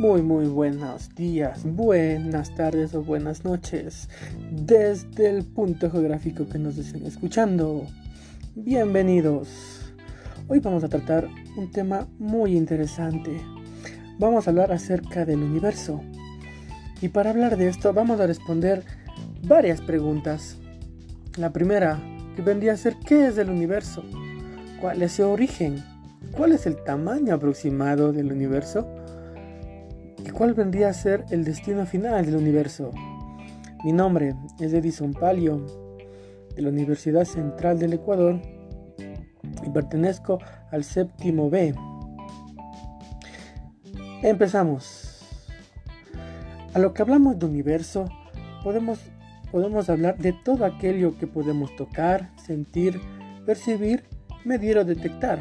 Muy muy buenos días, buenas tardes o buenas noches desde el punto geográfico que nos estén escuchando. Bienvenidos. Hoy vamos a tratar un tema muy interesante. Vamos a hablar acerca del universo. Y para hablar de esto vamos a responder varias preguntas. La primera, que vendría a ser ¿qué es el universo? ¿Cuál es su origen? ¿Cuál es el tamaño aproximado del universo? ¿Y cuál vendría a ser el destino final del universo? Mi nombre es Edison Palio, de la Universidad Central del Ecuador, y pertenezco al séptimo B. Empezamos. A lo que hablamos de universo, podemos, podemos hablar de todo aquello que podemos tocar, sentir, percibir, medir o detectar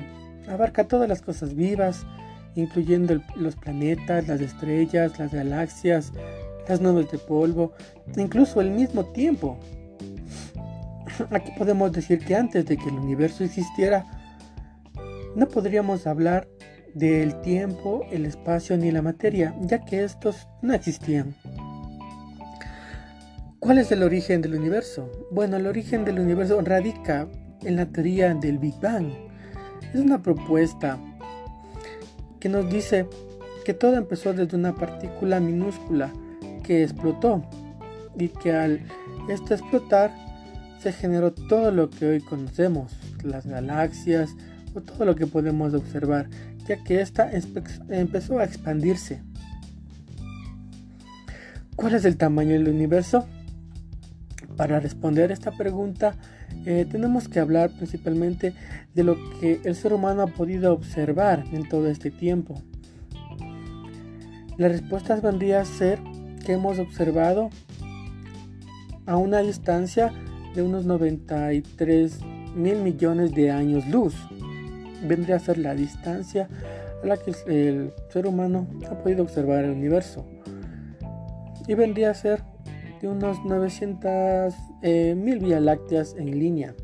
abarca todas las cosas vivas, incluyendo los planetas, las estrellas, las galaxias, las nubes de polvo, incluso el mismo tiempo. Aquí podemos decir que antes de que el universo existiera, no podríamos hablar del tiempo, el espacio ni la materia, ya que estos no existían. ¿Cuál es el origen del universo? Bueno, el origen del universo radica en la teoría del Big Bang, es una propuesta que nos dice que todo empezó desde una partícula minúscula que explotó y que al esto explotar se generó todo lo que hoy conocemos, las galaxias o todo lo que podemos observar, ya que ésta empezó a expandirse. ¿Cuál es el tamaño del universo? Para responder esta pregunta eh, tenemos que hablar principalmente de lo que el ser humano ha podido observar en todo este tiempo. La respuesta vendría a ser que hemos observado a una distancia de unos 93 mil millones de años luz. Vendría a ser la distancia a la que el ser humano ha podido observar el universo. Y vendría a ser de unos 900 eh, mil Vía Lácteas en línea.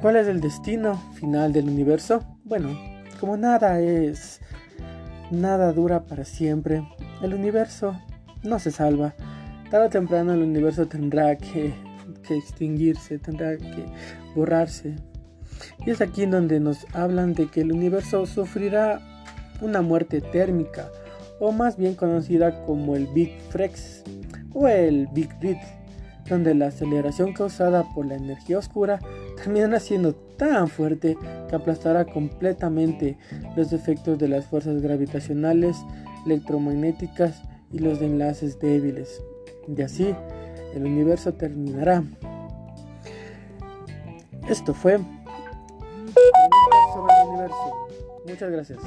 ¿Cuál es el destino final del universo? Bueno, como nada es, nada dura para siempre, el universo no se salva. Tarde temprano el universo tendrá que, que extinguirse, tendrá que borrarse. Y es aquí donde nos hablan de que el universo sufrirá una muerte térmica o más bien conocida como el Big Frex o el Big Rip, donde la aceleración causada por la energía oscura terminará siendo tan fuerte que aplastará completamente los efectos de las fuerzas gravitacionales, electromagnéticas y los enlaces débiles. Y así, el universo terminará. Esto fue sobre el universo. Muchas gracias.